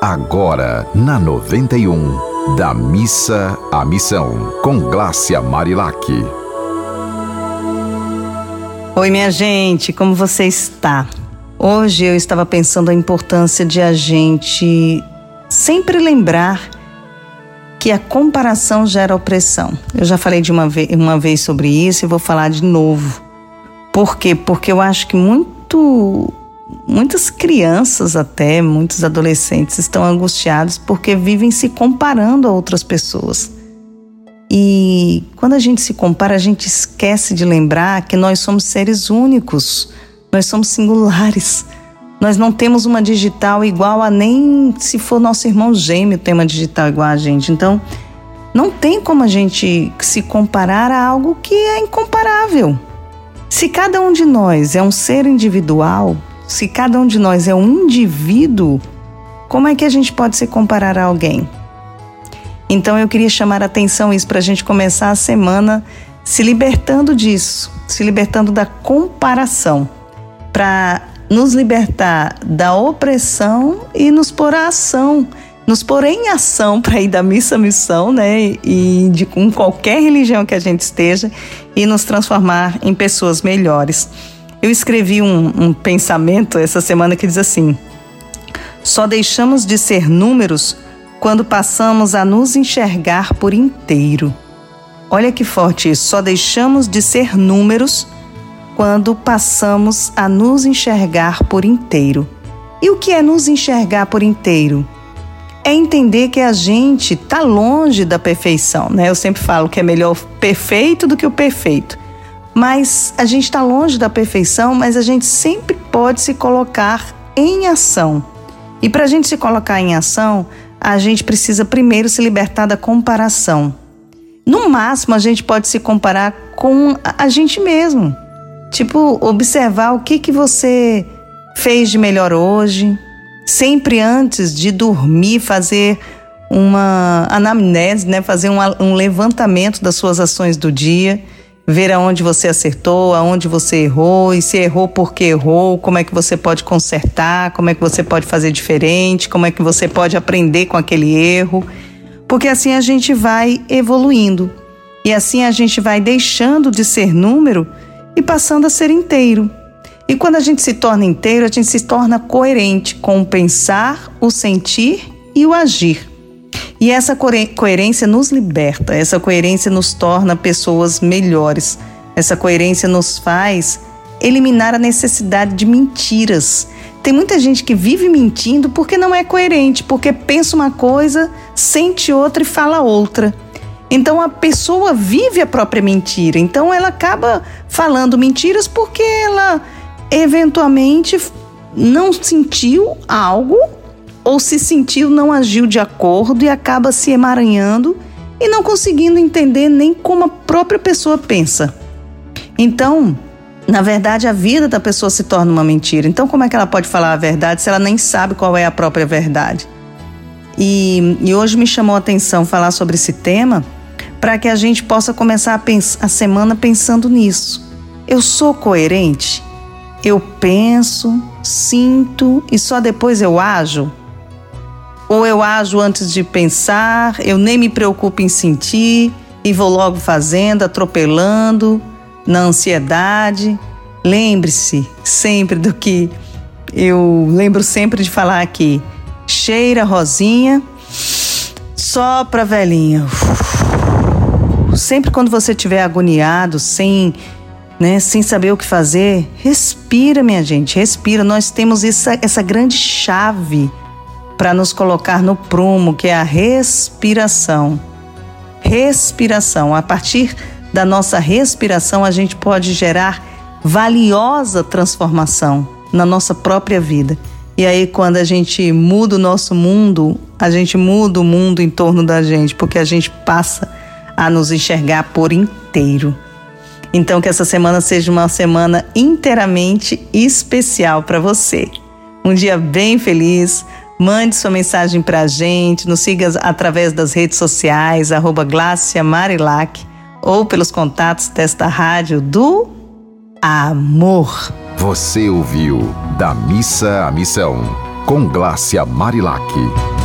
agora na 91, da missa à missão, com Glácia Marilac. Oi, minha gente, como você está? Hoje eu estava pensando a importância de a gente sempre lembrar que a comparação gera opressão. Eu já falei de uma, uma vez sobre isso e vou falar de novo. Por quê? Porque eu acho que muito muitas crianças até, muitos adolescentes estão angustiados porque vivem se comparando a outras pessoas. E quando a gente se compara, a gente esquece de lembrar que nós somos seres únicos, nós somos singulares. Nós não temos uma digital igual a nem se for nosso irmão gêmeo tem uma digital igual a gente. Então, não tem como a gente se comparar a algo que é incomparável. Se cada um de nós é um ser individual, se cada um de nós é um indivíduo, como é que a gente pode se comparar a alguém? Então eu queria chamar a atenção isso para a gente começar a semana se libertando disso, se libertando da comparação, para nos libertar da opressão e nos pôr a ação, nos pôr em ação para ir da missa à missão, né? E de com qualquer religião que a gente esteja e nos transformar em pessoas melhores. Eu escrevi um, um pensamento essa semana que diz assim: só deixamos de ser números quando passamos a nos enxergar por inteiro. Olha que forte isso. Só deixamos de ser números quando passamos a nos enxergar por inteiro. E o que é nos enxergar por inteiro? É entender que a gente está longe da perfeição, né? Eu sempre falo que é melhor perfeito do que o perfeito. Mas a gente está longe da perfeição, mas a gente sempre pode se colocar em ação. E para a gente se colocar em ação, a gente precisa primeiro se libertar da comparação. No máximo, a gente pode se comparar com a gente mesmo. Tipo, observar o que, que você fez de melhor hoje. Sempre antes de dormir, fazer uma anamnese, né? fazer um, um levantamento das suas ações do dia ver aonde você acertou, aonde você errou e se errou porque errou, como é que você pode consertar, como é que você pode fazer diferente, como é que você pode aprender com aquele erro, porque assim a gente vai evoluindo e assim a gente vai deixando de ser número e passando a ser inteiro. E quando a gente se torna inteiro, a gente se torna coerente com o pensar, o sentir e o agir. E essa coerência nos liberta, essa coerência nos torna pessoas melhores, essa coerência nos faz eliminar a necessidade de mentiras. Tem muita gente que vive mentindo porque não é coerente, porque pensa uma coisa, sente outra e fala outra. Então a pessoa vive a própria mentira. Então ela acaba falando mentiras porque ela eventualmente não sentiu algo ou se sentiu não agiu de acordo e acaba se emaranhando e não conseguindo entender nem como a própria pessoa pensa. Então, na verdade, a vida da pessoa se torna uma mentira. Então, como é que ela pode falar a verdade se ela nem sabe qual é a própria verdade? E, e hoje me chamou a atenção falar sobre esse tema para que a gente possa começar a, a semana pensando nisso. Eu sou coerente? Eu penso, sinto e só depois eu ajo? Ou eu ajo antes de pensar, eu nem me preocupo em sentir e vou logo fazendo, atropelando, na ansiedade. Lembre-se sempre do que eu lembro sempre de falar aqui. Cheira rosinha, sopra velhinha. Sempre quando você estiver agoniado, sem, né, sem saber o que fazer, respira, minha gente, respira. Nós temos essa, essa grande chave para nos colocar no prumo, que é a respiração. Respiração. A partir da nossa respiração, a gente pode gerar valiosa transformação na nossa própria vida. E aí, quando a gente muda o nosso mundo, a gente muda o mundo em torno da gente, porque a gente passa a nos enxergar por inteiro. Então, que essa semana seja uma semana inteiramente especial para você. Um dia bem feliz, Mande sua mensagem para a gente, nos siga através das redes sociais, arroba Marilac, ou pelos contatos desta rádio do Amor. Você ouviu Da Missa à Missão, com Glácia Marilac.